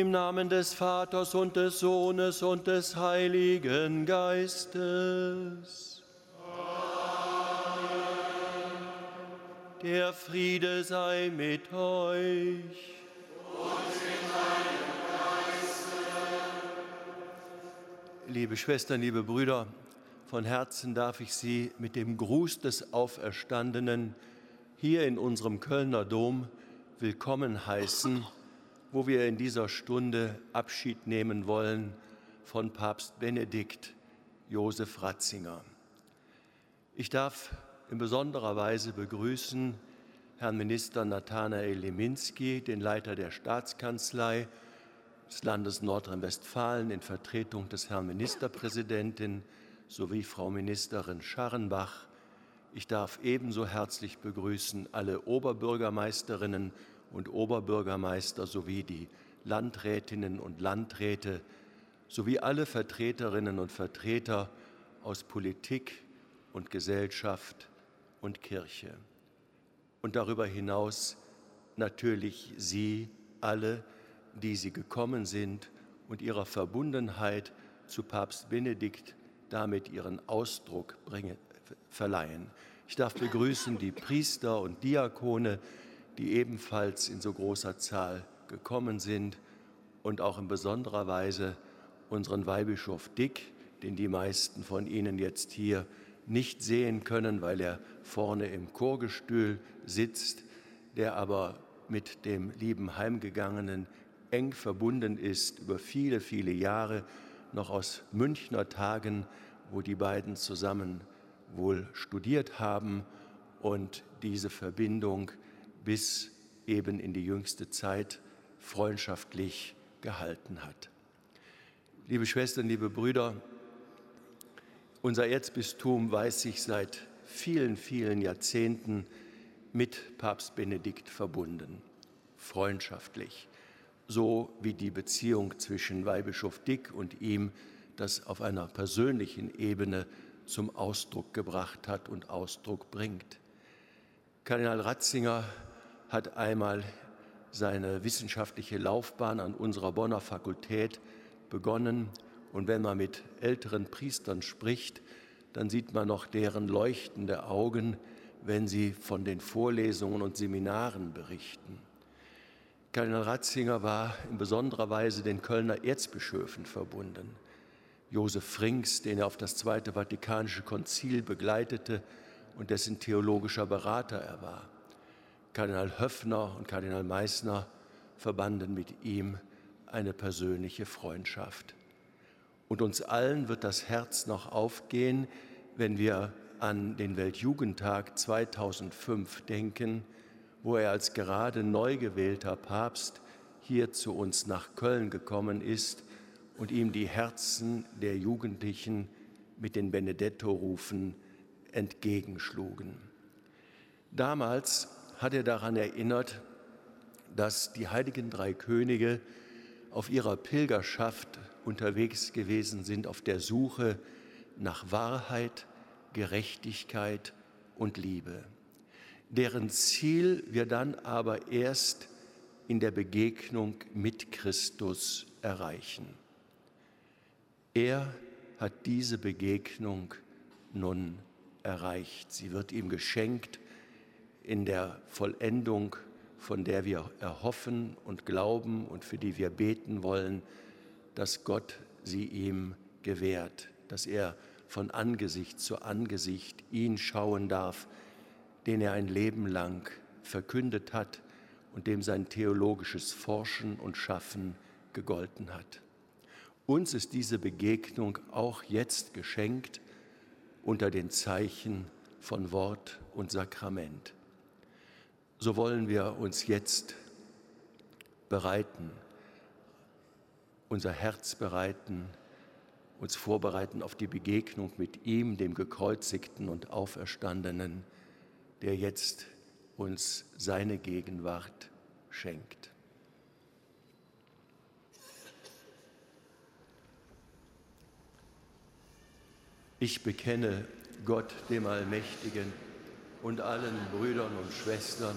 Im Namen des Vaters und des Sohnes und des Heiligen Geistes. Amen. Der Friede sei mit euch. Liebe Schwestern, liebe Brüder, von Herzen darf ich Sie mit dem Gruß des Auferstandenen hier in unserem Kölner Dom willkommen heißen wo wir in dieser Stunde Abschied nehmen wollen von Papst Benedikt Josef Ratzinger. Ich darf in besonderer Weise begrüßen Herrn Minister Nathanael Leminski, den Leiter der Staatskanzlei des Landes Nordrhein-Westfalen in Vertretung des Herrn Ministerpräsidenten sowie Frau Ministerin Scharrenbach. Ich darf ebenso herzlich begrüßen alle Oberbürgermeisterinnen und Oberbürgermeister sowie die Landrätinnen und Landräte sowie alle Vertreterinnen und Vertreter aus Politik und Gesellschaft und Kirche. Und darüber hinaus natürlich Sie alle, die Sie gekommen sind und ihrer Verbundenheit zu Papst Benedikt damit ihren Ausdruck bringen, verleihen. Ich darf begrüßen die Priester und Diakone, die ebenfalls in so großer Zahl gekommen sind und auch in besonderer Weise unseren Weihbischof Dick, den die meisten von Ihnen jetzt hier nicht sehen können, weil er vorne im Chorgestühl sitzt, der aber mit dem lieben Heimgegangenen eng verbunden ist über viele, viele Jahre, noch aus Münchner Tagen, wo die beiden zusammen wohl studiert haben und diese Verbindung bis eben in die jüngste Zeit freundschaftlich gehalten hat. Liebe Schwestern, liebe Brüder, unser Erzbistum weiß sich seit vielen, vielen Jahrzehnten mit Papst Benedikt verbunden, freundschaftlich, so wie die Beziehung zwischen Weihbischof Dick und ihm das auf einer persönlichen Ebene zum Ausdruck gebracht hat und Ausdruck bringt. Kardinal Ratzinger hat einmal seine wissenschaftliche Laufbahn an unserer Bonner Fakultät begonnen. Und wenn man mit älteren Priestern spricht, dann sieht man noch deren leuchtende Augen, wenn sie von den Vorlesungen und Seminaren berichten. Kardinal Ratzinger war in besonderer Weise den Kölner Erzbischöfen verbunden. Josef Frings, den er auf das Zweite Vatikanische Konzil begleitete und dessen theologischer Berater er war. Kardinal Höffner und Kardinal Meissner verbanden mit ihm eine persönliche Freundschaft. Und uns allen wird das Herz noch aufgehen, wenn wir an den Weltjugendtag 2005 denken, wo er als gerade neu gewählter Papst hier zu uns nach Köln gekommen ist und ihm die Herzen der Jugendlichen mit den Benedetto-Rufen entgegenschlugen. Damals hat er daran erinnert, dass die heiligen drei Könige auf ihrer Pilgerschaft unterwegs gewesen sind, auf der Suche nach Wahrheit, Gerechtigkeit und Liebe, deren Ziel wir dann aber erst in der Begegnung mit Christus erreichen. Er hat diese Begegnung nun erreicht. Sie wird ihm geschenkt in der Vollendung, von der wir erhoffen und glauben und für die wir beten wollen, dass Gott sie ihm gewährt, dass er von Angesicht zu Angesicht ihn schauen darf, den er ein Leben lang verkündet hat und dem sein theologisches Forschen und Schaffen gegolten hat. Uns ist diese Begegnung auch jetzt geschenkt unter den Zeichen von Wort und Sakrament so wollen wir uns jetzt bereiten, unser Herz bereiten, uns vorbereiten auf die Begegnung mit ihm, dem gekreuzigten und auferstandenen, der jetzt uns seine Gegenwart schenkt. Ich bekenne Gott, dem Allmächtigen, und allen Brüdern und Schwestern,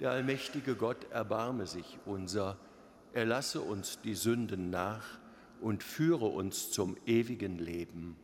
Der allmächtige Gott erbarme sich unser, er lasse uns die Sünden nach und führe uns zum ewigen Leben.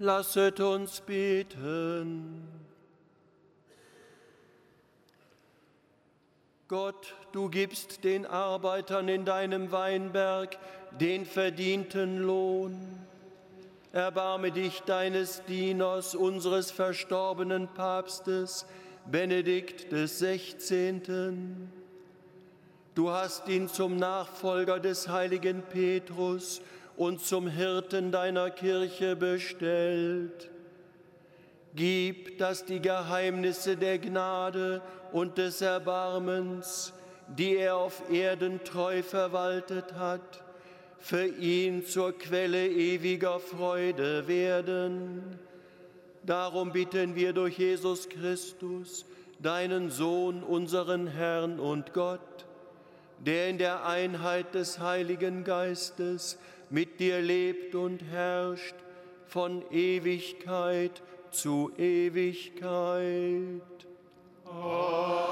Lasset uns beten. Gott, du gibst den Arbeitern in deinem Weinberg den verdienten Lohn. Erbarme dich deines Dieners, unseres verstorbenen Papstes, Benedikt des 16. Du hast ihn zum Nachfolger des heiligen Petrus und zum Hirten deiner Kirche bestellt. Gib, dass die Geheimnisse der Gnade und des Erbarmens, die er auf Erden treu verwaltet hat, für ihn zur Quelle ewiger Freude werden. Darum bitten wir durch Jesus Christus, deinen Sohn, unseren Herrn und Gott, der in der Einheit des Heiligen Geistes mit dir lebt und herrscht von Ewigkeit zu Ewigkeit. Amen.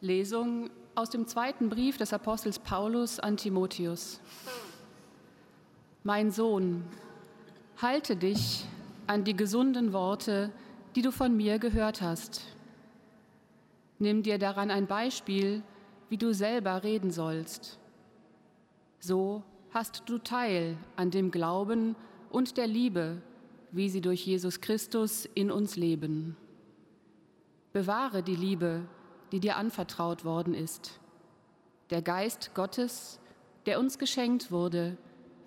Lesung aus dem zweiten Brief des Apostels Paulus an Timotheus. Mein Sohn, halte dich an die gesunden Worte, die du von mir gehört hast. Nimm dir daran ein Beispiel, wie du selber reden sollst. So hast du Teil an dem Glauben und der Liebe, wie sie durch Jesus Christus in uns leben. Bewahre die Liebe, die dir anvertraut worden ist. Der Geist Gottes, der uns geschenkt wurde,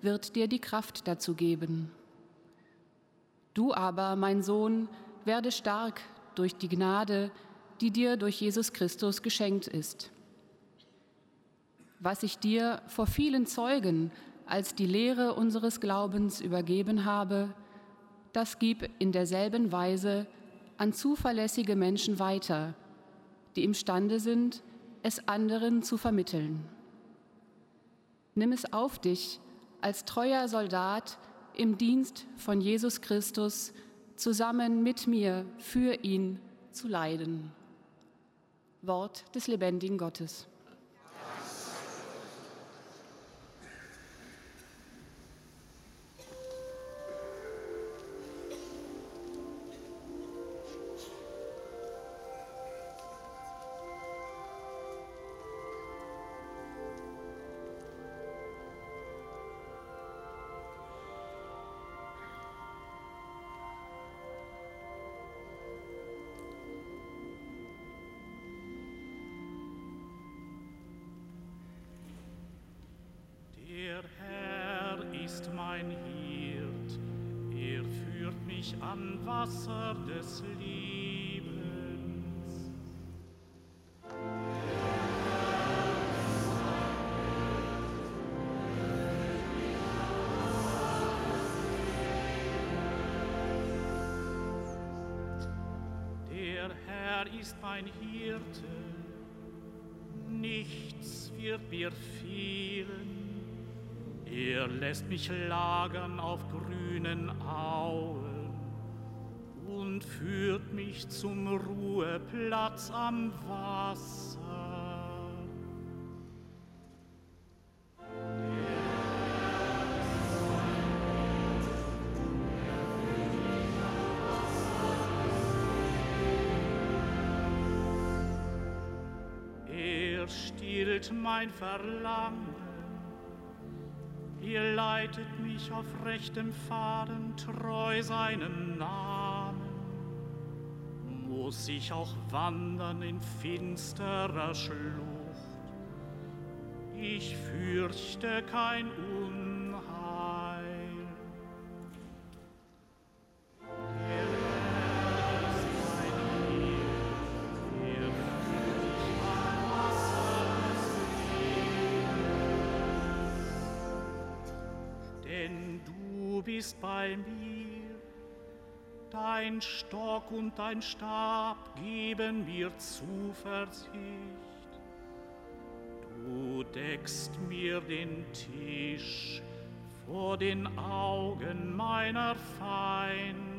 wird dir die Kraft dazu geben. Du aber, mein Sohn, werde stark durch die Gnade, die dir durch Jesus Christus geschenkt ist. Was ich dir vor vielen Zeugen als die Lehre unseres Glaubens übergeben habe, das gib in derselben Weise an zuverlässige Menschen weiter, die imstande sind, es anderen zu vermitteln. Nimm es auf dich, als treuer Soldat im Dienst von Jesus Christus zusammen mit mir für ihn zu leiden. Wort des lebendigen Gottes. Mir fehlen. Er lässt mich lagern auf grünen Auen und führt mich zum Ruheplatz am Wasser. Mein Verlangen, er leitet mich auf rechtem Faden treu seinem Namen muss ich auch wandern in finsterer Schlucht. Ich fürchte kein Unheil. Dein Stock und dein Stab geben mir Zuversicht. Du deckst mir den Tisch vor den Augen meiner Feinde.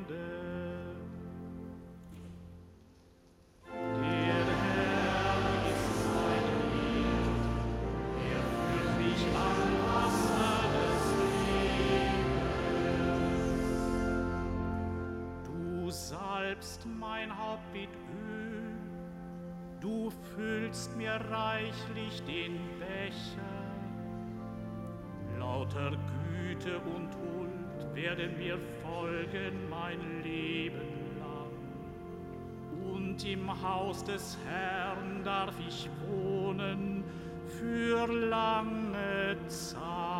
Füllst mir reichlich den Becher. Lauter Güte und Huld werden mir folgen mein Leben lang. Und im Haus des Herrn darf ich wohnen für lange Zeit.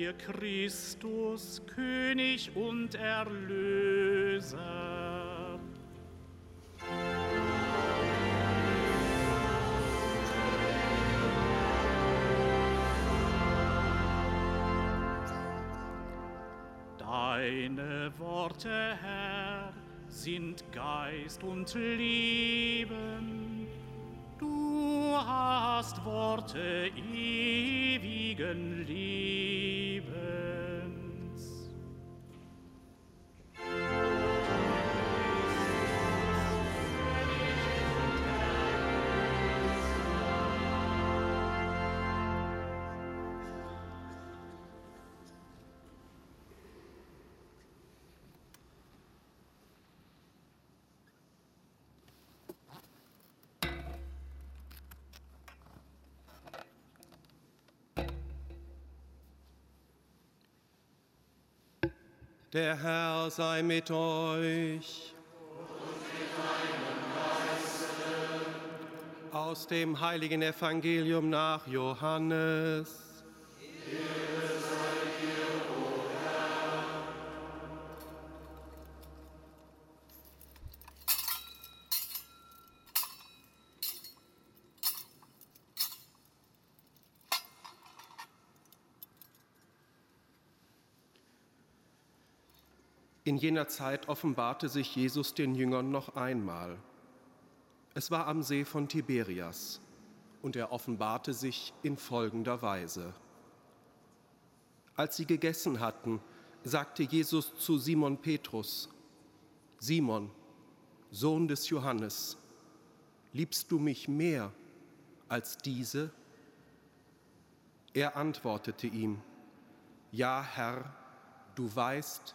Dir, Christus, König und Erlöser. Deine Worte, Herr, sind Geist und Leben. Du hast Worte ewigen Lebens. Der Herr sei mit euch. Aus dem heiligen Evangelium nach Johannes. In jener Zeit offenbarte sich Jesus den Jüngern noch einmal. Es war am See von Tiberias und er offenbarte sich in folgender Weise. Als sie gegessen hatten, sagte Jesus zu Simon Petrus, Simon, Sohn des Johannes, liebst du mich mehr als diese? Er antwortete ihm, Ja, Herr, du weißt,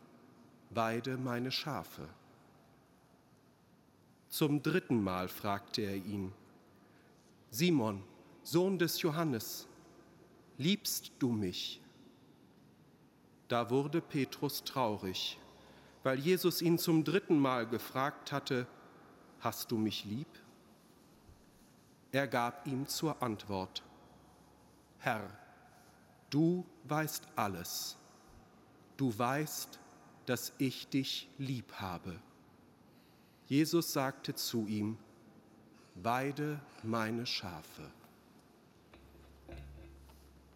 Weide meine Schafe. Zum dritten Mal fragte er ihn, Simon, Sohn des Johannes, liebst du mich? Da wurde Petrus traurig, weil Jesus ihn zum dritten Mal gefragt hatte, Hast du mich lieb? Er gab ihm zur Antwort, Herr, du weißt alles, du weißt, dass ich dich lieb habe. Jesus sagte zu ihm, Weide meine Schafe.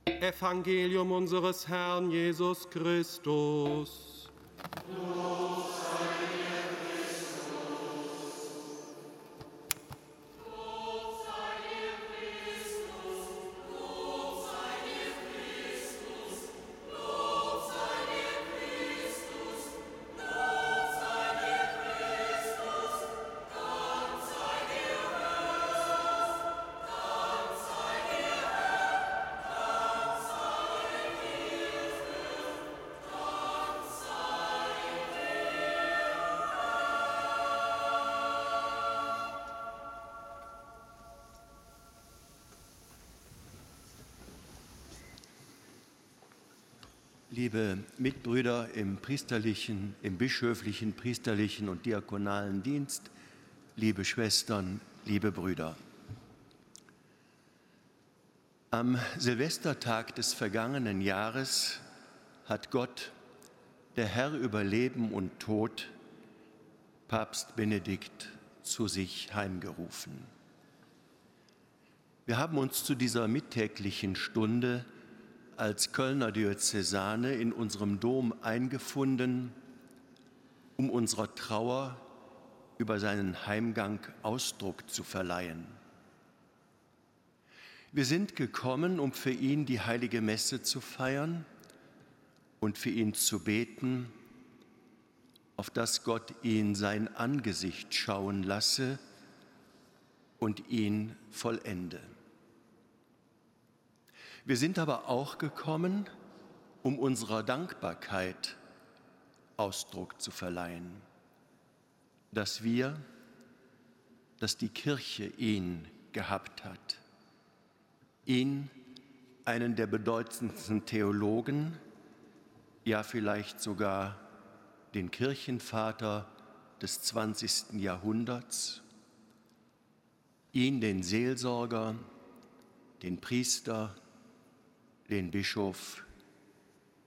Evangelium unseres Herrn Jesus Christus. Los Mitbrüder im priesterlichen, im bischöflichen, priesterlichen und diakonalen Dienst, liebe Schwestern, liebe Brüder. Am Silvestertag des vergangenen Jahres hat Gott, der Herr über Leben und Tod, Papst Benedikt zu sich heimgerufen. Wir haben uns zu dieser mittäglichen Stunde als Kölner Diözesane in unserem Dom eingefunden, um unserer Trauer über seinen Heimgang Ausdruck zu verleihen. Wir sind gekommen, um für ihn die heilige Messe zu feiern und für ihn zu beten, auf dass Gott ihn sein Angesicht schauen lasse und ihn vollende. Wir sind aber auch gekommen, um unserer Dankbarkeit Ausdruck zu verleihen, dass wir, dass die Kirche ihn gehabt hat, ihn, einen der bedeutendsten Theologen, ja vielleicht sogar den Kirchenvater des 20. Jahrhunderts, ihn, den Seelsorger, den Priester, den Bischof,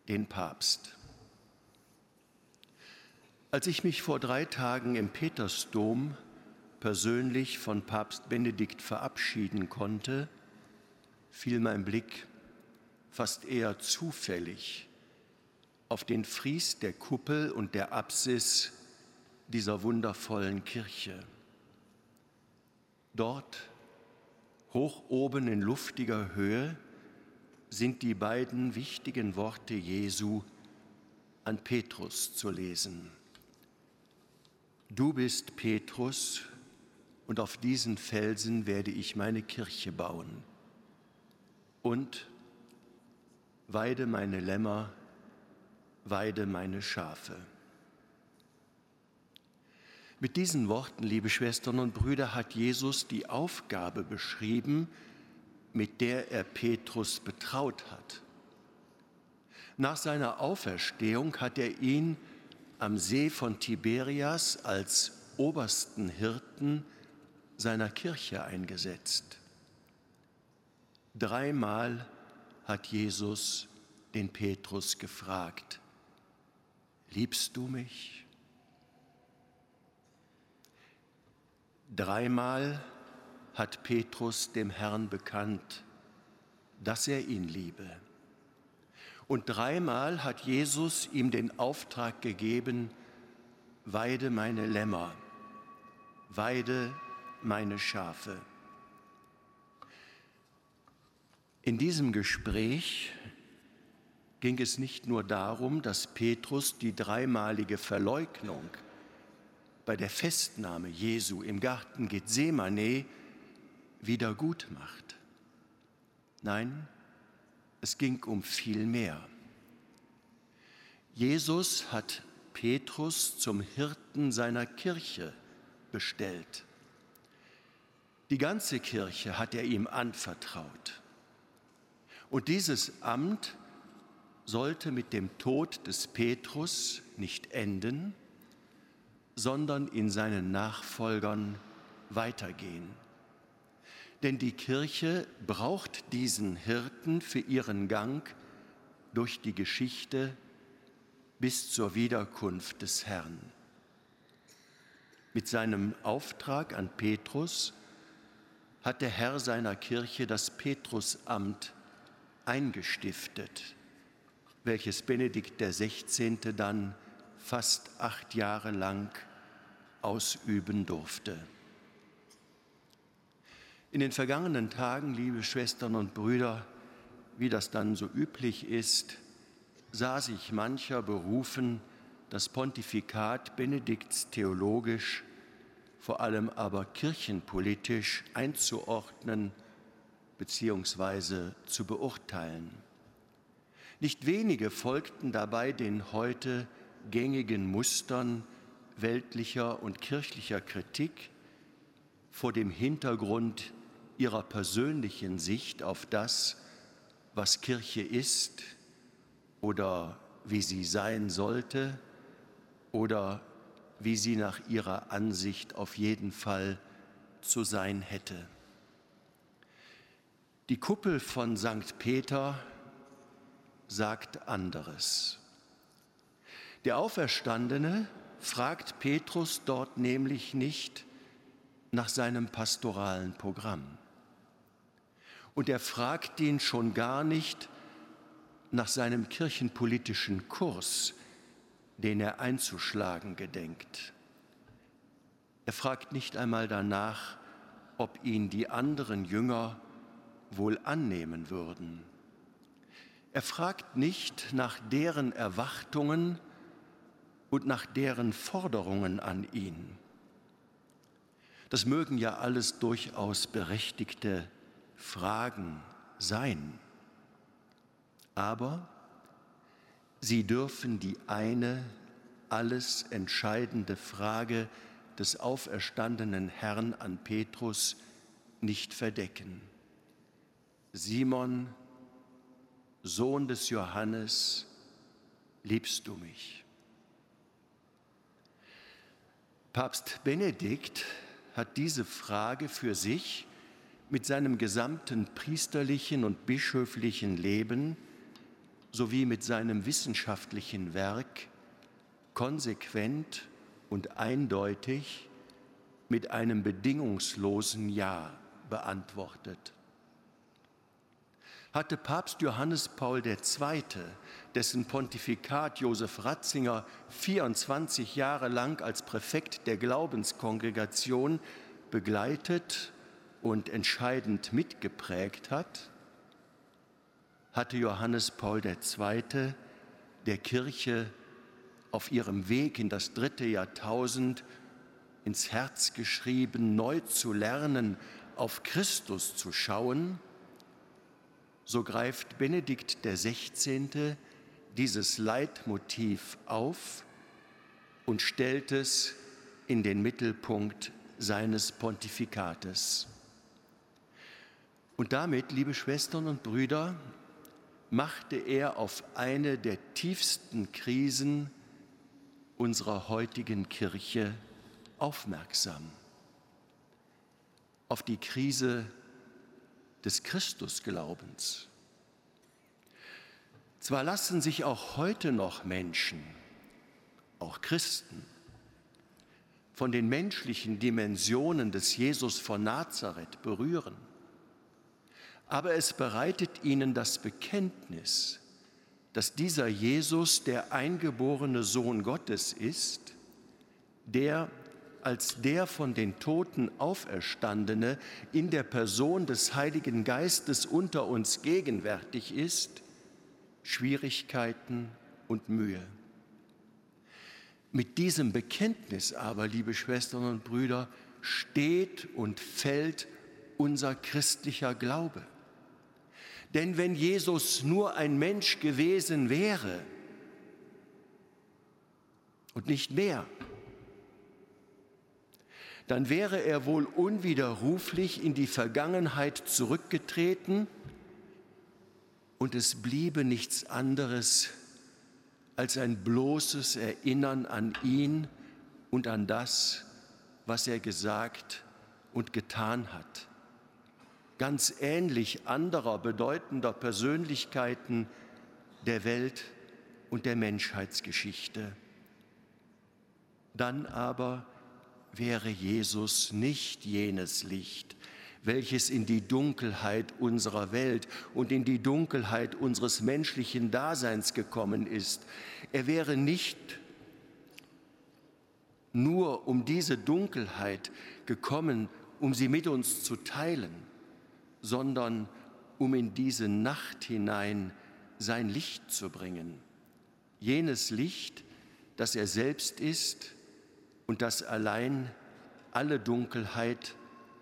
den Papst. Als ich mich vor drei Tagen im Petersdom persönlich von Papst Benedikt verabschieden konnte, fiel mein Blick fast eher zufällig auf den Fries der Kuppel und der Apsis dieser wundervollen Kirche. Dort, hoch oben in luftiger Höhe, sind die beiden wichtigen Worte Jesu an Petrus zu lesen. Du bist Petrus, und auf diesen Felsen werde ich meine Kirche bauen. Und weide meine Lämmer, weide meine Schafe. Mit diesen Worten, liebe Schwestern und Brüder, hat Jesus die Aufgabe beschrieben, mit der er Petrus betraut hat. Nach seiner Auferstehung hat er ihn am See von Tiberias als obersten Hirten seiner Kirche eingesetzt. Dreimal hat Jesus den Petrus gefragt, liebst du mich? Dreimal hat Petrus dem Herrn bekannt, dass er ihn liebe. Und dreimal hat Jesus ihm den Auftrag gegeben, weide meine Lämmer, weide meine Schafe. In diesem Gespräch ging es nicht nur darum, dass Petrus die dreimalige Verleugnung bei der Festnahme Jesu im Garten Gethsemane wieder gut macht. Nein, es ging um viel mehr. Jesus hat Petrus zum Hirten seiner Kirche bestellt. Die ganze Kirche hat er ihm anvertraut. Und dieses Amt sollte mit dem Tod des Petrus nicht enden, sondern in seinen Nachfolgern weitergehen. Denn die Kirche braucht diesen Hirten für ihren Gang durch die Geschichte bis zur Wiederkunft des Herrn. Mit seinem Auftrag an Petrus hat der Herr seiner Kirche das Petrusamt eingestiftet, welches Benedikt XVI. dann fast acht Jahre lang ausüben durfte. In den vergangenen Tagen, liebe Schwestern und Brüder, wie das dann so üblich ist, sah sich mancher berufen, das Pontifikat Benedikts theologisch, vor allem aber kirchenpolitisch einzuordnen bzw. zu beurteilen. Nicht wenige folgten dabei den heute gängigen Mustern weltlicher und kirchlicher Kritik vor dem Hintergrund ihrer persönlichen Sicht auf das, was Kirche ist oder wie sie sein sollte oder wie sie nach ihrer Ansicht auf jeden Fall zu sein hätte. Die Kuppel von St. Peter sagt anderes. Der Auferstandene fragt Petrus dort nämlich nicht nach seinem pastoralen Programm. Und er fragt ihn schon gar nicht nach seinem kirchenpolitischen Kurs, den er einzuschlagen gedenkt. Er fragt nicht einmal danach, ob ihn die anderen Jünger wohl annehmen würden. Er fragt nicht nach deren Erwartungen und nach deren Forderungen an ihn. Das mögen ja alles durchaus berechtigte Fragen sein. Aber Sie dürfen die eine alles entscheidende Frage des auferstandenen Herrn an Petrus nicht verdecken. Simon, Sohn des Johannes, liebst du mich? Papst Benedikt hat diese Frage für sich mit seinem gesamten priesterlichen und bischöflichen Leben sowie mit seinem wissenschaftlichen Werk konsequent und eindeutig mit einem bedingungslosen Ja beantwortet. Hatte Papst Johannes Paul II., dessen Pontifikat Josef Ratzinger 24 Jahre lang als Präfekt der Glaubenskongregation begleitet und entscheidend mitgeprägt hat, hatte Johannes Paul II. der Kirche auf ihrem Weg in das dritte Jahrtausend ins Herz geschrieben, neu zu lernen, auf Christus zu schauen, so greift Benedikt XVI. dieses Leitmotiv auf und stellt es in den Mittelpunkt seines Pontifikates. Und damit, liebe Schwestern und Brüder, machte er auf eine der tiefsten Krisen unserer heutigen Kirche aufmerksam. Auf die Krise des Christusglaubens. Zwar lassen sich auch heute noch Menschen, auch Christen, von den menschlichen Dimensionen des Jesus von Nazareth berühren aber es bereitet ihnen das Bekenntnis, dass dieser Jesus der eingeborene Sohn Gottes ist, der als der von den Toten auferstandene in der Person des Heiligen Geistes unter uns gegenwärtig ist, Schwierigkeiten und Mühe. Mit diesem Bekenntnis aber, liebe Schwestern und Brüder, steht und fällt unser christlicher Glaube. Denn wenn Jesus nur ein Mensch gewesen wäre und nicht mehr, dann wäre er wohl unwiderruflich in die Vergangenheit zurückgetreten und es bliebe nichts anderes als ein bloßes Erinnern an ihn und an das, was er gesagt und getan hat ganz ähnlich anderer bedeutender Persönlichkeiten der Welt und der Menschheitsgeschichte. Dann aber wäre Jesus nicht jenes Licht, welches in die Dunkelheit unserer Welt und in die Dunkelheit unseres menschlichen Daseins gekommen ist. Er wäre nicht nur um diese Dunkelheit gekommen, um sie mit uns zu teilen, sondern um in diese Nacht hinein sein Licht zu bringen. Jenes Licht, das er selbst ist und das allein alle Dunkelheit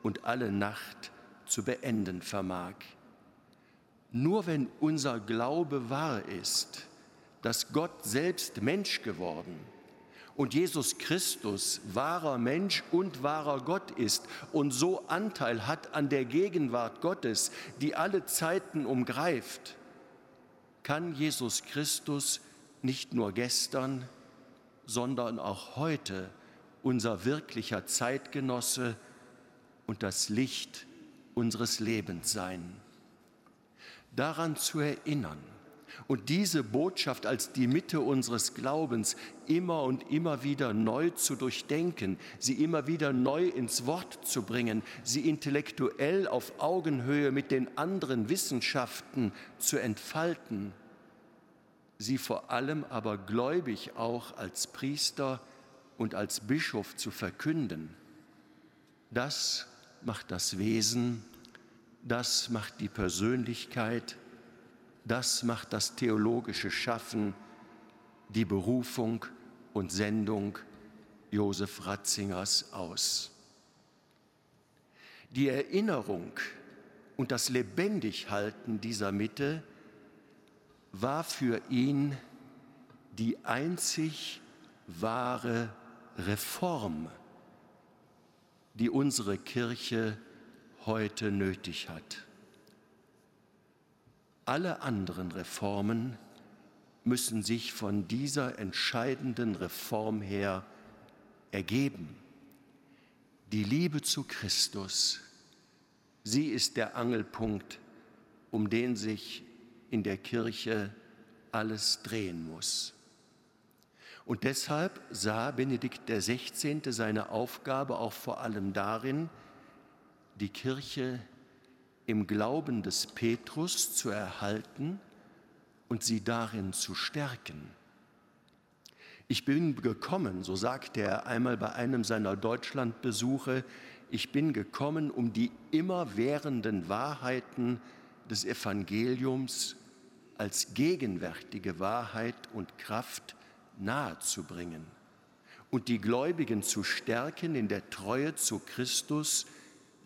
und alle Nacht zu beenden vermag. Nur wenn unser Glaube wahr ist, dass Gott selbst Mensch geworden ist, und Jesus Christus wahrer Mensch und wahrer Gott ist und so Anteil hat an der Gegenwart Gottes, die alle Zeiten umgreift, kann Jesus Christus nicht nur gestern, sondern auch heute unser wirklicher Zeitgenosse und das Licht unseres Lebens sein. Daran zu erinnern, und diese Botschaft als die Mitte unseres Glaubens immer und immer wieder neu zu durchdenken, sie immer wieder neu ins Wort zu bringen, sie intellektuell auf Augenhöhe mit den anderen Wissenschaften zu entfalten, sie vor allem aber gläubig auch als Priester und als Bischof zu verkünden. Das macht das Wesen, das macht die Persönlichkeit, das macht das theologische Schaffen, die Berufung und Sendung Josef Ratzingers aus. Die Erinnerung und das Lebendighalten dieser Mitte war für ihn die einzig wahre Reform, die unsere Kirche heute nötig hat. Alle anderen Reformen müssen sich von dieser entscheidenden Reform her ergeben. Die Liebe zu Christus, sie ist der Angelpunkt, um den sich in der Kirche alles drehen muss. Und deshalb sah Benedikt XVI. seine Aufgabe auch vor allem darin, die Kirche im Glauben des Petrus zu erhalten und sie darin zu stärken. Ich bin gekommen, so sagte er einmal bei einem seiner Deutschlandbesuche, ich bin gekommen, um die immerwährenden Wahrheiten des Evangeliums als gegenwärtige Wahrheit und Kraft nahezubringen und die Gläubigen zu stärken in der Treue zu Christus,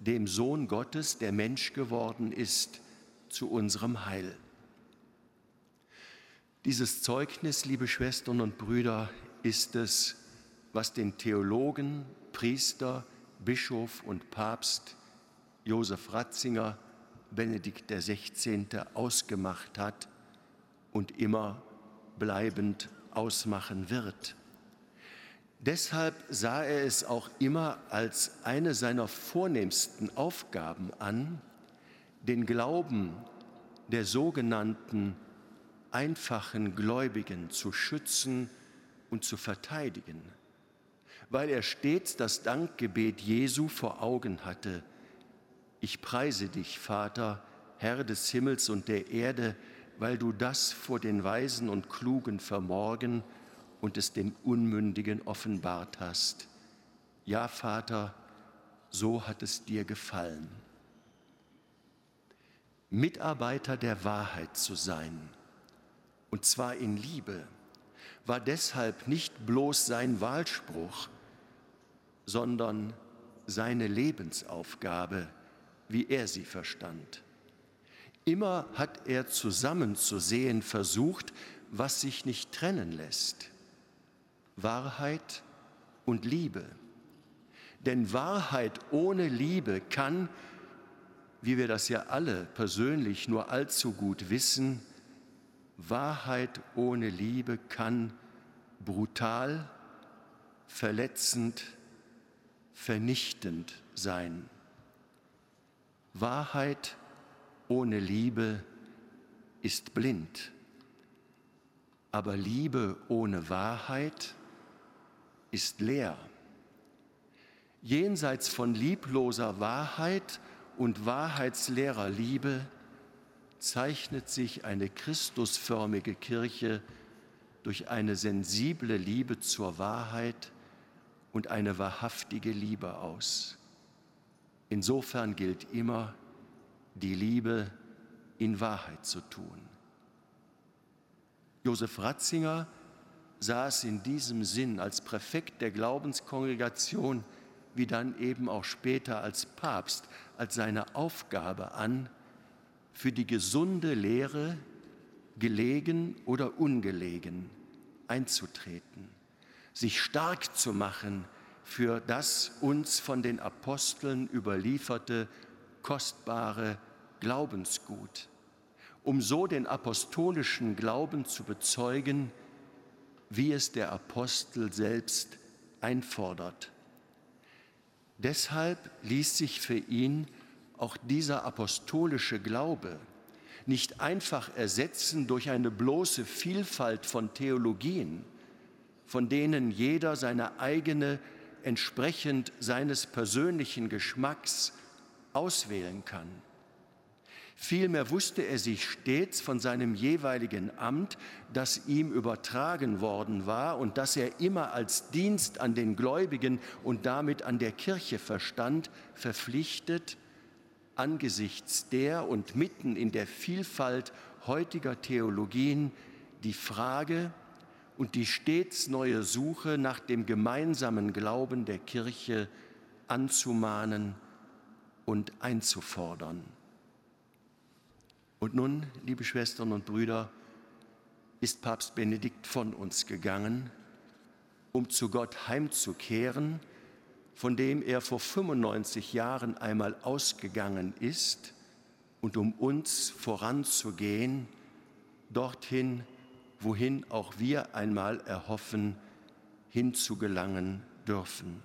dem Sohn Gottes, der Mensch geworden ist, zu unserem Heil. Dieses Zeugnis, liebe Schwestern und Brüder, ist es, was den Theologen, Priester, Bischof und Papst Josef Ratzinger, Benedikt XVI. ausgemacht hat und immer bleibend ausmachen wird. Deshalb sah er es auch immer als eine seiner vornehmsten Aufgaben an, den Glauben der sogenannten einfachen Gläubigen zu schützen und zu verteidigen, weil er stets das Dankgebet Jesu vor Augen hatte. Ich preise dich, Vater, Herr des Himmels und der Erde, weil du das vor den Weisen und Klugen vermorgen und es dem Unmündigen offenbart hast. Ja, Vater, so hat es dir gefallen. Mitarbeiter der Wahrheit zu sein, und zwar in Liebe, war deshalb nicht bloß sein Wahlspruch, sondern seine Lebensaufgabe, wie er sie verstand. Immer hat er zusammenzusehen versucht, was sich nicht trennen lässt. Wahrheit und Liebe. Denn Wahrheit ohne Liebe kann, wie wir das ja alle persönlich nur allzu gut wissen, Wahrheit ohne Liebe kann brutal, verletzend, vernichtend sein. Wahrheit ohne Liebe ist blind, aber Liebe ohne Wahrheit ist leer. Jenseits von liebloser Wahrheit und wahrheitsleerer Liebe zeichnet sich eine Christusförmige Kirche durch eine sensible Liebe zur Wahrheit und eine wahrhaftige Liebe aus. Insofern gilt immer, die Liebe in Wahrheit zu tun. Josef Ratzinger es in diesem Sinn als Präfekt der Glaubenskongregation, wie dann eben auch später als Papst, als seine Aufgabe an, für die gesunde Lehre, gelegen oder ungelegen, einzutreten, sich stark zu machen für das uns von den Aposteln überlieferte kostbare Glaubensgut, um so den apostolischen Glauben zu bezeugen, wie es der Apostel selbst einfordert. Deshalb ließ sich für ihn auch dieser apostolische Glaube nicht einfach ersetzen durch eine bloße Vielfalt von Theologien, von denen jeder seine eigene entsprechend seines persönlichen Geschmacks auswählen kann. Vielmehr wusste er sich stets von seinem jeweiligen Amt, das ihm übertragen worden war und das er immer als Dienst an den Gläubigen und damit an der Kirche verstand, verpflichtet, angesichts der und mitten in der Vielfalt heutiger Theologien die Frage und die stets neue Suche nach dem gemeinsamen Glauben der Kirche anzumahnen und einzufordern. Und nun, liebe Schwestern und Brüder, ist Papst Benedikt von uns gegangen, um zu Gott heimzukehren, von dem er vor 95 Jahren einmal ausgegangen ist und um uns voranzugehen, dorthin, wohin auch wir einmal erhoffen, hinzugelangen dürfen.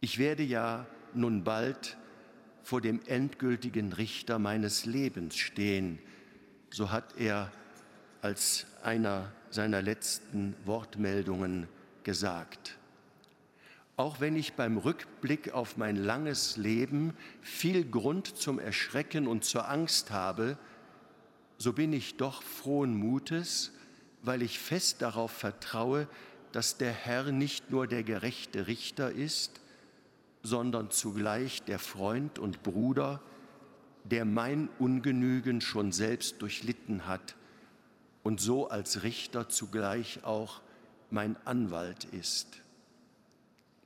Ich werde ja nun bald vor dem endgültigen Richter meines Lebens stehen, so hat er als einer seiner letzten Wortmeldungen gesagt. Auch wenn ich beim Rückblick auf mein langes Leben viel Grund zum Erschrecken und zur Angst habe, so bin ich doch frohen Mutes, weil ich fest darauf vertraue, dass der Herr nicht nur der gerechte Richter ist, sondern zugleich der Freund und Bruder, der mein Ungenügen schon selbst durchlitten hat und so als Richter zugleich auch mein Anwalt ist.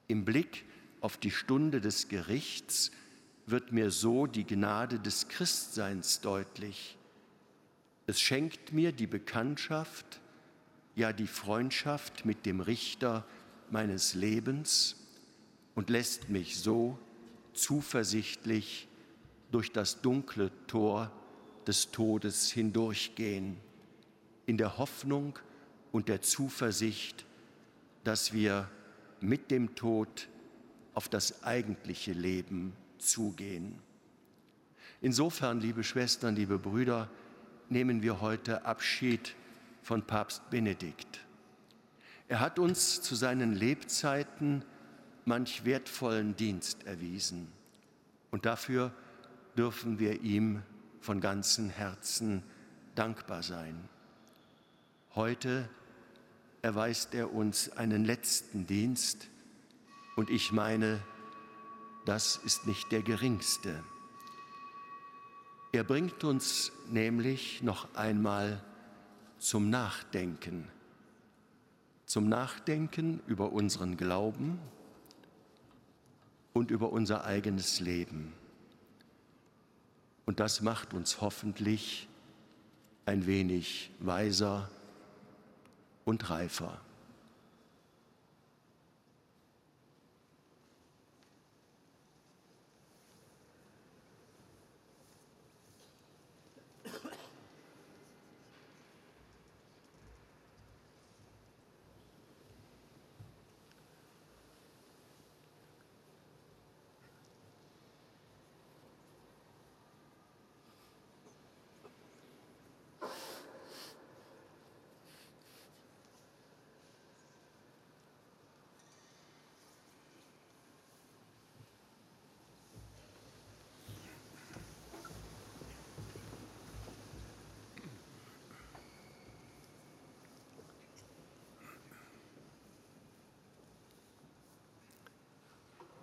Im Blick auf die Stunde des Gerichts wird mir so die Gnade des Christseins deutlich. Es schenkt mir die Bekanntschaft, ja die Freundschaft mit dem Richter meines Lebens und lässt mich so zuversichtlich durch das dunkle Tor des Todes hindurchgehen in der Hoffnung und der Zuversicht, dass wir mit dem Tod auf das eigentliche Leben zugehen. Insofern, liebe Schwestern, liebe Brüder, nehmen wir heute Abschied von Papst Benedikt. Er hat uns zu seinen Lebzeiten manch wertvollen Dienst erwiesen und dafür dürfen wir ihm von ganzem Herzen dankbar sein. Heute erweist er uns einen letzten Dienst und ich meine, das ist nicht der geringste. Er bringt uns nämlich noch einmal zum Nachdenken, zum Nachdenken über unseren Glauben und über unser eigenes Leben. Und das macht uns hoffentlich ein wenig weiser und reifer.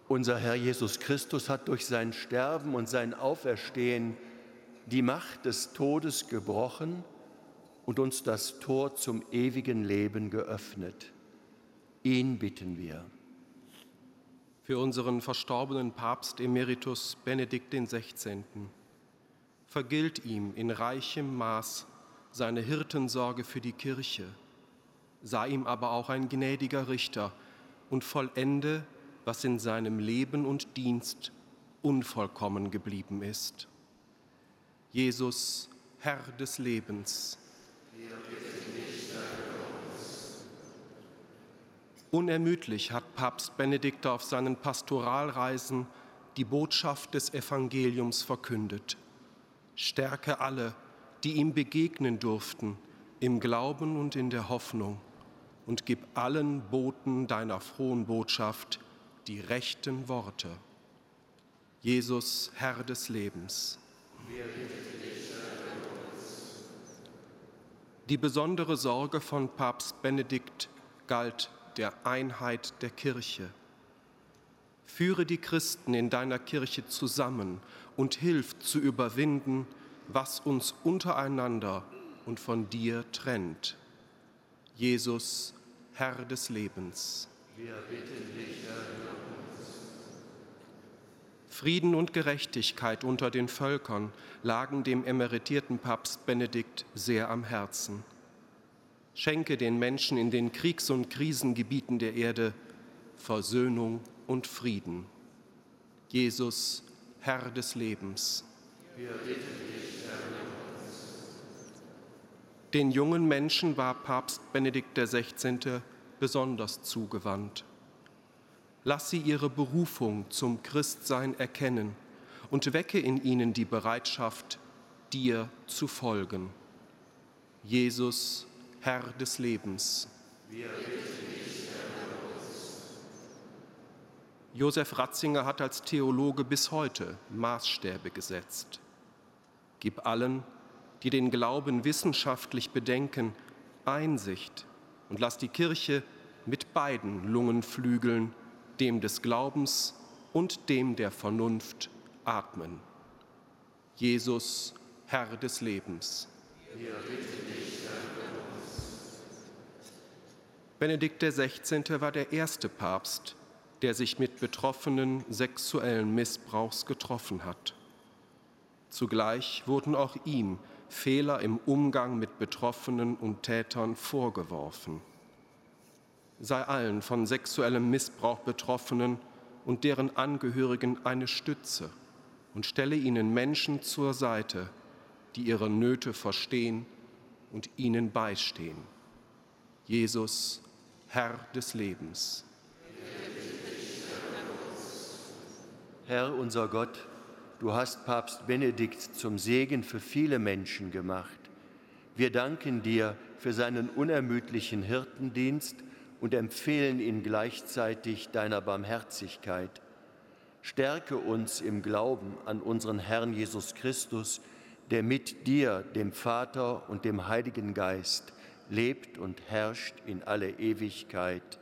Unser Herr Jesus Christus hat durch sein Sterben und sein Auferstehen die Macht des Todes gebrochen und uns das Tor zum ewigen Leben geöffnet. Ihn bitten wir. Für unseren verstorbenen Papst Emeritus Benedikt XVI. Vergilt ihm in reichem Maß seine Hirtensorge für die Kirche, sei ihm aber auch ein gnädiger Richter und vollende was in seinem Leben und Dienst unvollkommen geblieben ist. Jesus, Herr des Lebens, Unermüdlich hat Papst Benedikt auf seinen Pastoralreisen die Botschaft des Evangeliums verkündet. Stärke alle, die ihm begegnen durften, im Glauben und in der Hoffnung, und gib allen Boten deiner frohen Botschaft die rechten Worte. Jesus, Herr des Lebens. Die besondere Sorge von Papst Benedikt galt der Einheit der Kirche. Führe die Christen in deiner Kirche zusammen und hilf zu überwinden, was uns untereinander und von dir trennt. Jesus, Herr des Lebens. Wir bitten dich, Herr, Frieden und Gerechtigkeit unter den Völkern lagen dem emeritierten Papst Benedikt sehr am Herzen. Schenke den Menschen in den Kriegs- und Krisengebieten der Erde Versöhnung und Frieden. Jesus, Herr des Lebens. Wir bitten dich, Herr Den jungen Menschen war Papst Benedikt XVI. Besonders zugewandt. Lass sie ihre Berufung zum Christsein erkennen und wecke in ihnen die Bereitschaft, dir zu folgen. Jesus, Herr des Lebens. Wir Josef Ratzinger hat als Theologe bis heute Maßstäbe gesetzt. Gib allen, die den Glauben wissenschaftlich bedenken, Einsicht und lass die Kirche mit beiden Lungenflügeln, dem des Glaubens und dem der Vernunft, atmen. Jesus, Herr des Lebens. Benedikt XVI. war der erste Papst, der sich mit Betroffenen sexuellen Missbrauchs getroffen hat. Zugleich wurden auch ihm Fehler im Umgang mit Betroffenen und Tätern vorgeworfen. Sei allen von sexuellem Missbrauch Betroffenen und deren Angehörigen eine Stütze und stelle ihnen Menschen zur Seite, die ihre Nöte verstehen und ihnen beistehen. Jesus, Herr des Lebens. Herr unser Gott, du hast Papst Benedikt zum Segen für viele Menschen gemacht. Wir danken dir für seinen unermüdlichen Hirtendienst und empfehlen ihn gleichzeitig deiner Barmherzigkeit. Stärke uns im Glauben an unseren Herrn Jesus Christus, der mit dir, dem Vater und dem Heiligen Geist, lebt und herrscht in alle Ewigkeit.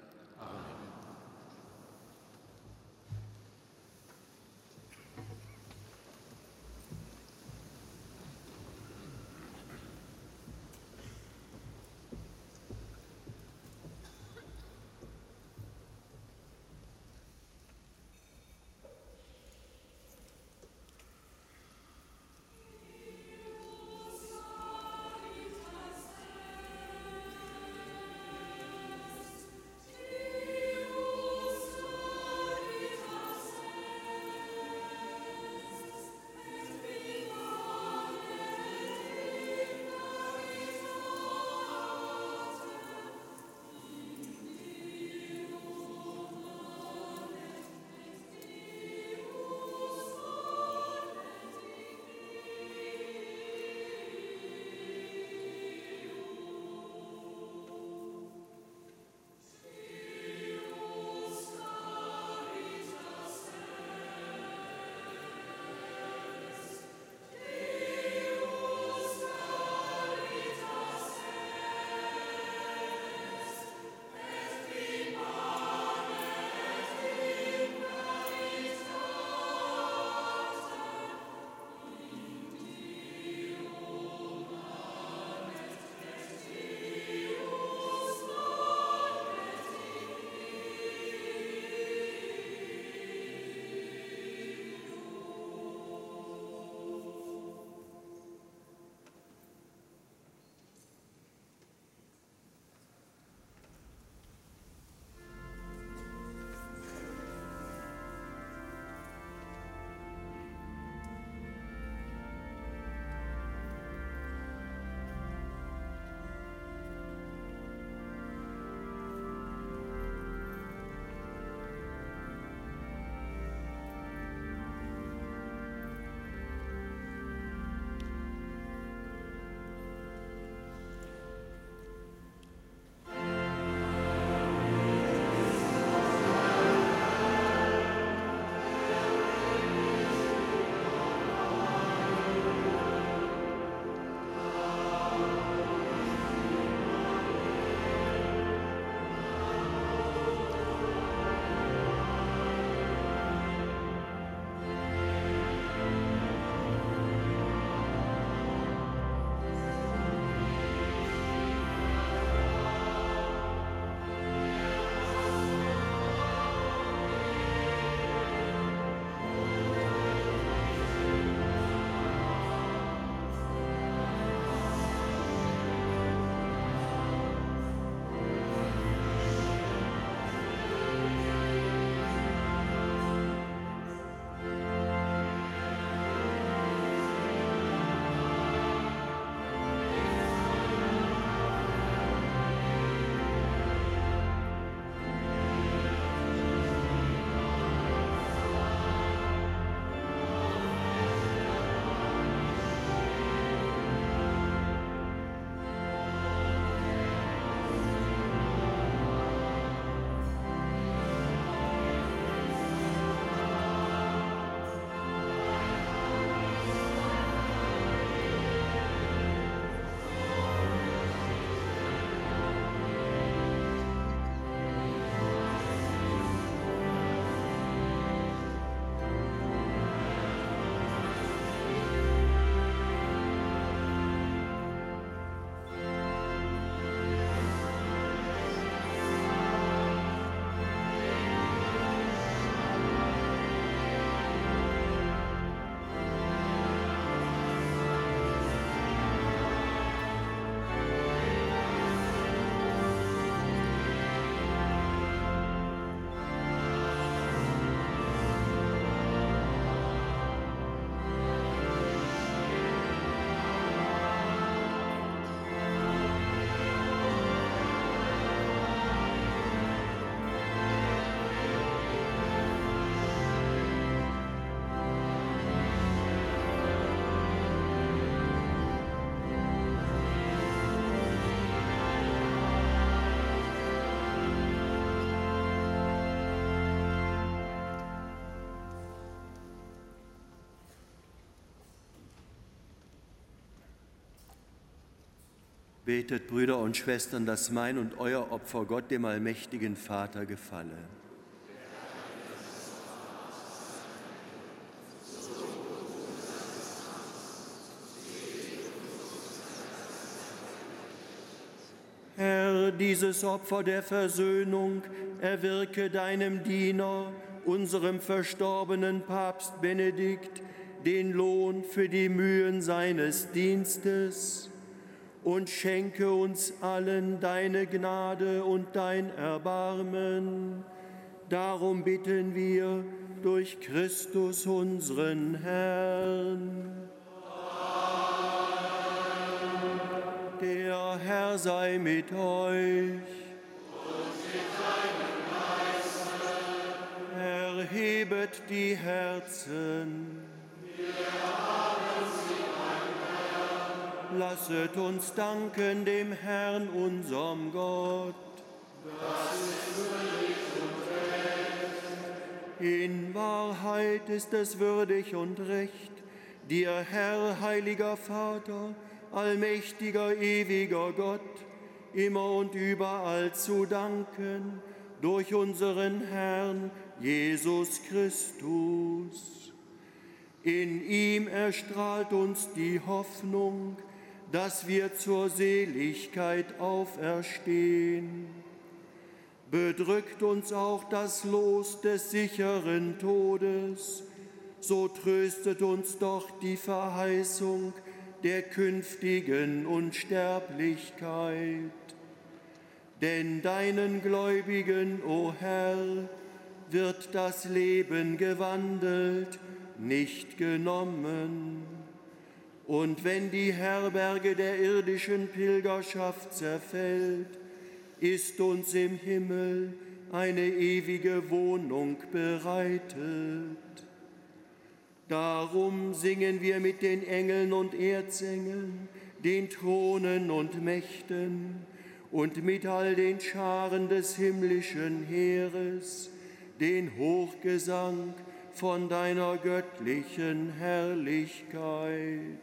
Betet, Brüder und Schwestern, dass mein und euer Opfer Gott, dem allmächtigen Vater, gefalle. Herr, dieses Opfer der Versöhnung erwirke deinem Diener, unserem verstorbenen Papst Benedikt, den Lohn für die Mühen seines Dienstes und schenke uns allen deine Gnade und dein Erbarmen. Darum bitten wir durch Christus unseren Herrn. Der Herr sei mit euch. Erhebet die Herzen. Lasset uns danken dem Herrn, unserem Gott. In Wahrheit ist es würdig und recht, dir, Herr, heiliger Vater, allmächtiger, ewiger Gott, immer und überall zu danken durch unseren Herrn Jesus Christus. In ihm erstrahlt uns die Hoffnung, dass wir zur Seligkeit auferstehen. Bedrückt uns auch das Los des sicheren Todes, so tröstet uns doch die Verheißung, der künftigen Unsterblichkeit. Denn deinen Gläubigen, o Herr, wird das Leben gewandelt, nicht genommen. Und wenn die Herberge der irdischen Pilgerschaft zerfällt, ist uns im Himmel eine ewige Wohnung bereitet. Darum singen wir mit den Engeln und Erzengeln, den Thronen und Mächten und mit all den Scharen des himmlischen Heeres den Hochgesang von deiner göttlichen Herrlichkeit.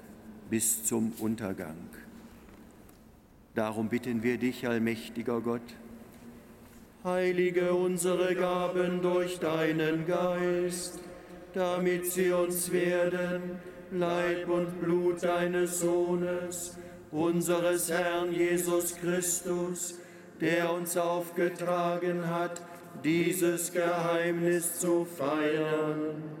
bis zum Untergang. Darum bitten wir dich, allmächtiger Gott, heilige unsere Gaben durch deinen Geist, damit sie uns werden, Leib und Blut deines Sohnes, unseres Herrn Jesus Christus, der uns aufgetragen hat, dieses Geheimnis zu feiern.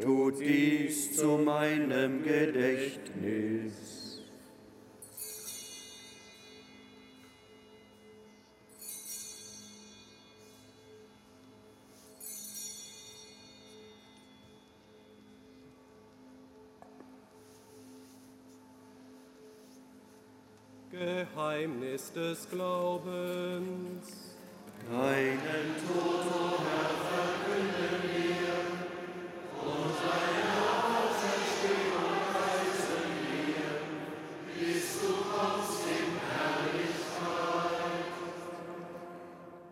tut dies zu meinem Gedächtnis. Geheimnis des Glaubens. Deinen Tod, o Herr,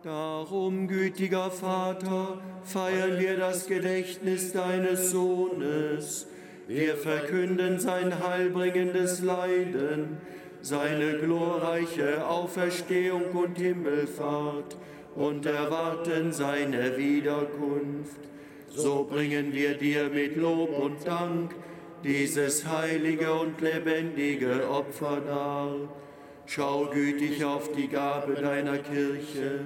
Darum, gütiger Vater, feiern wir das Gedächtnis deines Sohnes. Wir verkünden sein heilbringendes Leiden, seine glorreiche Auferstehung und Himmelfahrt und erwarten seine Wiederkunft. So bringen wir dir mit Lob und Dank dieses heilige und lebendige Opfer dar. Schau gütig auf die Gabe deiner Kirche,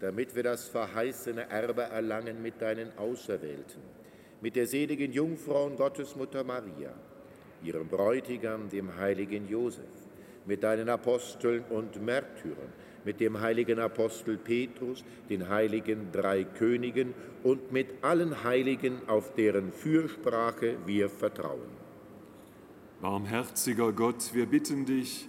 damit wir das verheißene Erbe erlangen mit deinen Auserwählten, mit der seligen Jungfrau und Gottesmutter Maria, ihrem Bräutigam, dem heiligen Josef, mit deinen Aposteln und Märtyrern, mit dem heiligen Apostel Petrus, den heiligen drei Königen und mit allen Heiligen, auf deren Fürsprache wir vertrauen. Barmherziger Gott, wir bitten dich,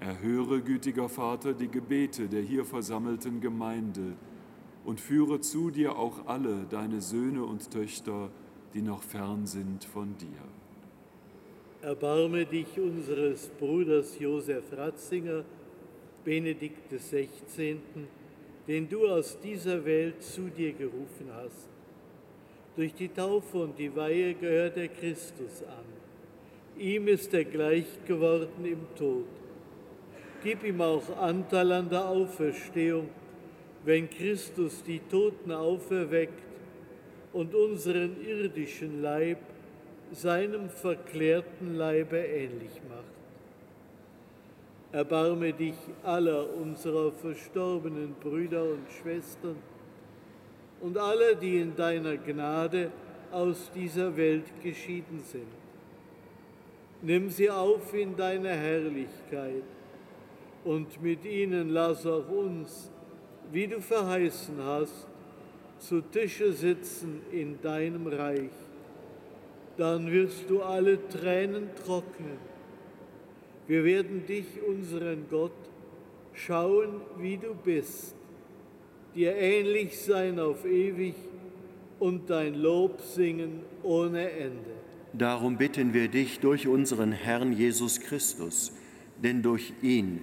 Erhöre, gütiger Vater, die Gebete der hier versammelten Gemeinde und führe zu dir auch alle deine Söhne und Töchter, die noch fern sind von dir. Erbarme dich unseres Bruders Josef Ratzinger, Benedikt XVI., den du aus dieser Welt zu dir gerufen hast. Durch die Taufe und die Weihe gehört er Christus an. Ihm ist er gleich geworden im Tod. Gib ihm auch Anteil an der Auferstehung, wenn Christus die Toten auferweckt und unseren irdischen Leib seinem verklärten Leibe ähnlich macht. Erbarme dich aller unserer verstorbenen Brüder und Schwestern und aller, die in deiner Gnade aus dieser Welt geschieden sind. Nimm sie auf in deine Herrlichkeit und mit ihnen lass auch uns, wie du verheißen hast, zu Tische sitzen in deinem Reich. Dann wirst du alle Tränen trocknen wir werden dich, unseren Gott, schauen, wie du bist, dir ähnlich sein auf ewig und dein Lob singen ohne Ende. Darum bitten wir dich durch unseren Herrn Jesus Christus, denn durch ihn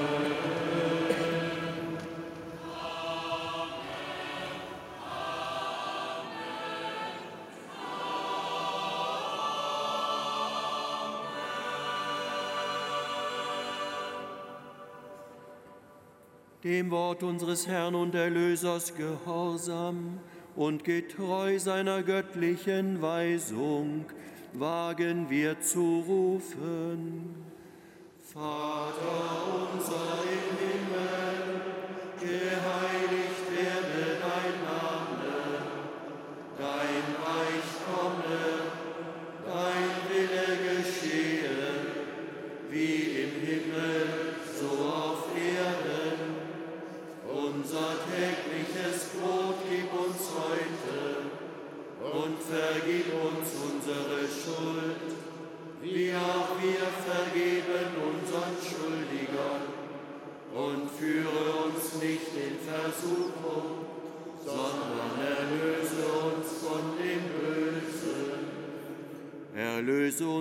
Dem Wort unseres Herrn und Erlösers gehorsam und getreu seiner göttlichen Weisung, wagen wir zu rufen. Vater unser im Himmel, geheiligt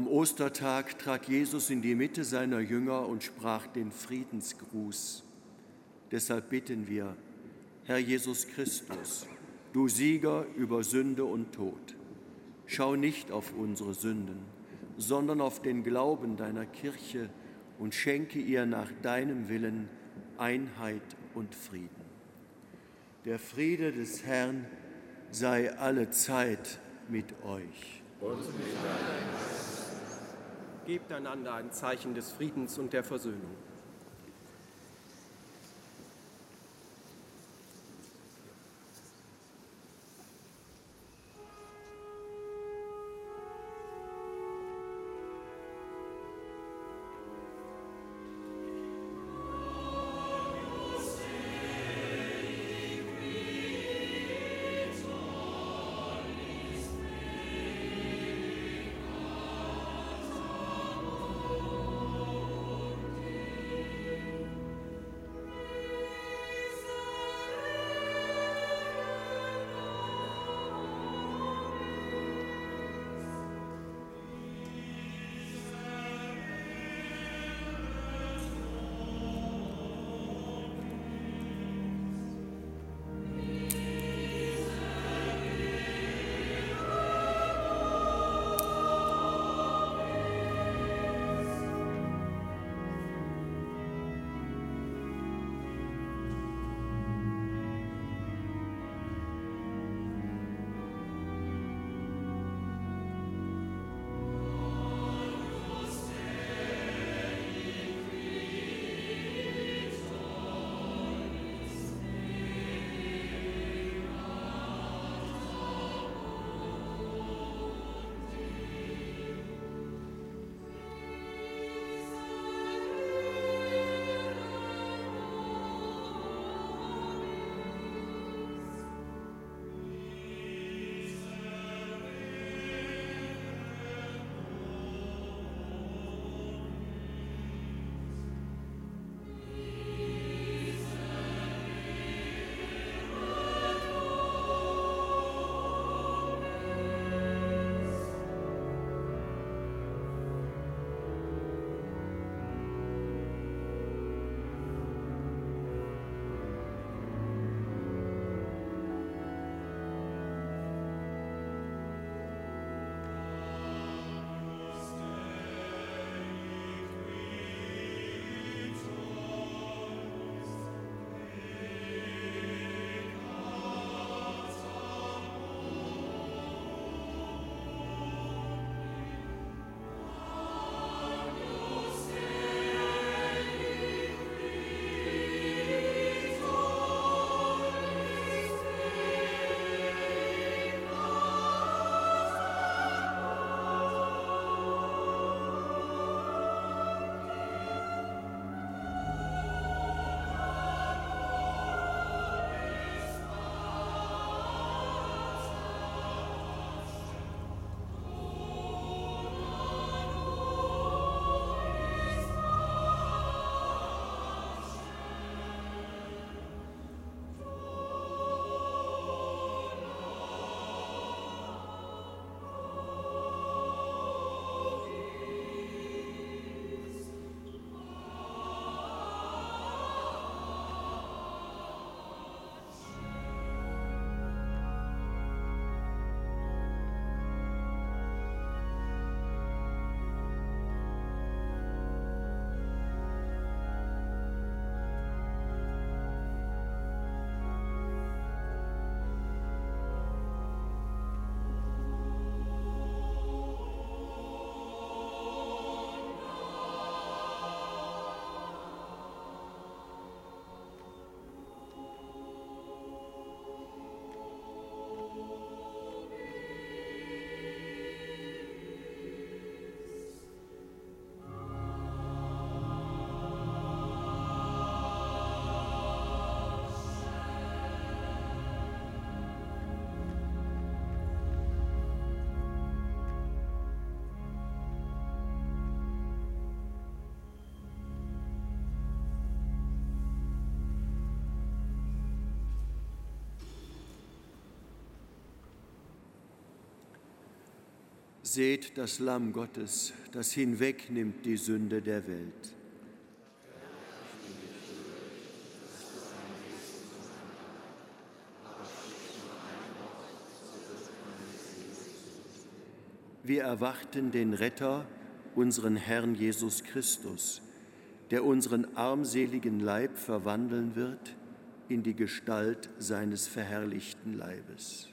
Am Ostertag trat Jesus in die Mitte seiner Jünger und sprach den Friedensgruß. Deshalb bitten wir, Herr Jesus Christus, du Sieger über Sünde und Tod, schau nicht auf unsere Sünden, sondern auf den Glauben deiner Kirche und schenke ihr nach deinem Willen Einheit und Frieden. Der Friede des Herrn sei alle Zeit mit euch. Und mit deinem Geist. Gebt einander ein Zeichen des Friedens und der Versöhnung. Seht das Lamm Gottes, das hinwegnimmt die Sünde der Welt. Wir erwarten den Retter, unseren Herrn Jesus Christus, der unseren armseligen Leib verwandeln wird in die Gestalt seines verherrlichten Leibes.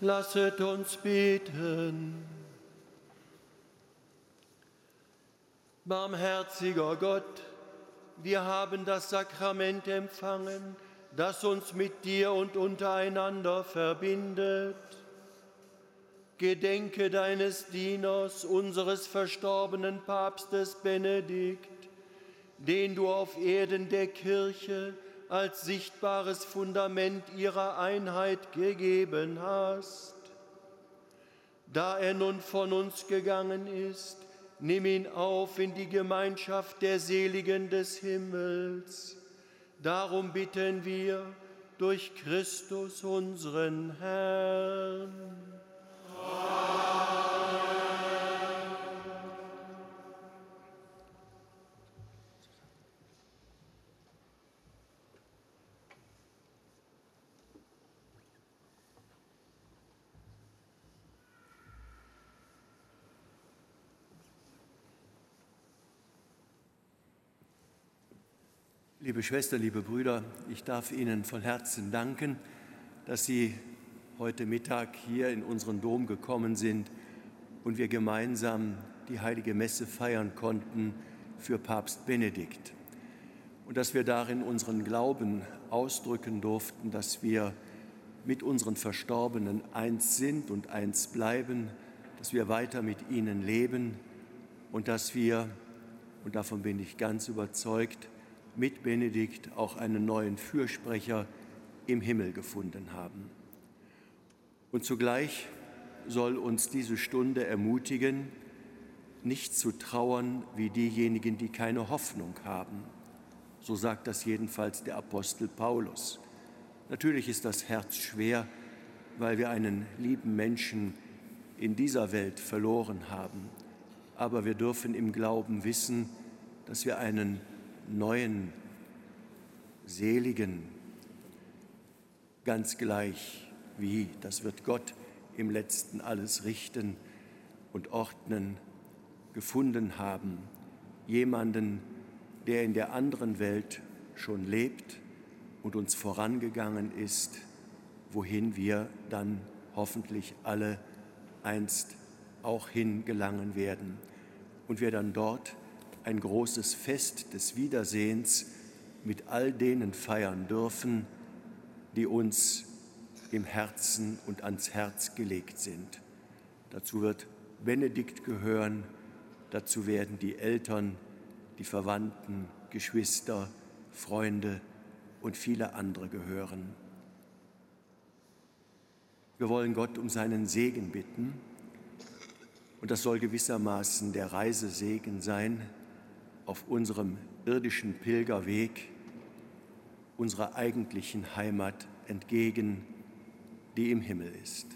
Lasset uns beten. Barmherziger Gott, wir haben das Sakrament empfangen, das uns mit dir und untereinander verbindet. Gedenke deines Dieners, unseres verstorbenen Papstes Benedikt, den du auf Erden der Kirche als sichtbares Fundament ihrer Einheit gegeben hast. Da er nun von uns gegangen ist, nimm ihn auf in die Gemeinschaft der Seligen des Himmels. Darum bitten wir durch Christus unseren Herrn. Liebe Schwester, liebe Brüder, ich darf Ihnen von Herzen danken, dass Sie heute Mittag hier in unseren Dom gekommen sind und wir gemeinsam die heilige Messe feiern konnten für Papst Benedikt. Und dass wir darin unseren Glauben ausdrücken durften, dass wir mit unseren Verstorbenen eins sind und eins bleiben, dass wir weiter mit ihnen leben und dass wir, und davon bin ich ganz überzeugt, mit Benedikt auch einen neuen Fürsprecher im Himmel gefunden haben. Und zugleich soll uns diese Stunde ermutigen, nicht zu trauern wie diejenigen, die keine Hoffnung haben. So sagt das jedenfalls der Apostel Paulus. Natürlich ist das Herz schwer, weil wir einen lieben Menschen in dieser Welt verloren haben. Aber wir dürfen im Glauben wissen, dass wir einen neuen, seligen, ganz gleich wie, das wird Gott im letzten alles richten und ordnen, gefunden haben. Jemanden, der in der anderen Welt schon lebt und uns vorangegangen ist, wohin wir dann hoffentlich alle einst auch hingelangen werden und wir dann dort ein großes Fest des Wiedersehens mit all denen feiern dürfen, die uns im Herzen und ans Herz gelegt sind. Dazu wird Benedikt gehören, dazu werden die Eltern, die Verwandten, Geschwister, Freunde und viele andere gehören. Wir wollen Gott um seinen Segen bitten und das soll gewissermaßen der Reisesegen sein, auf unserem irdischen Pilgerweg unserer eigentlichen Heimat entgegen, die im Himmel ist.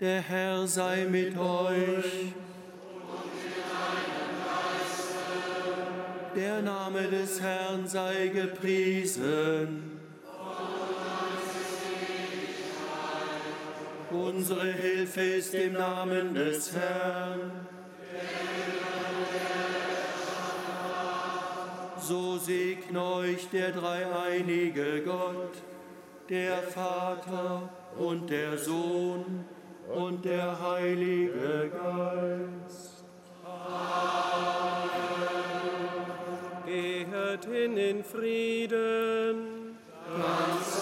Der Herr sei mit euch. Der Name des Herrn sei gepriesen. Unsere Hilfe ist im Namen des Herrn so segne euch der dreieinige Gott, der Vater und der Sohn und der Heilige Geist. Amen. Gehet hin in Frieden. Ganz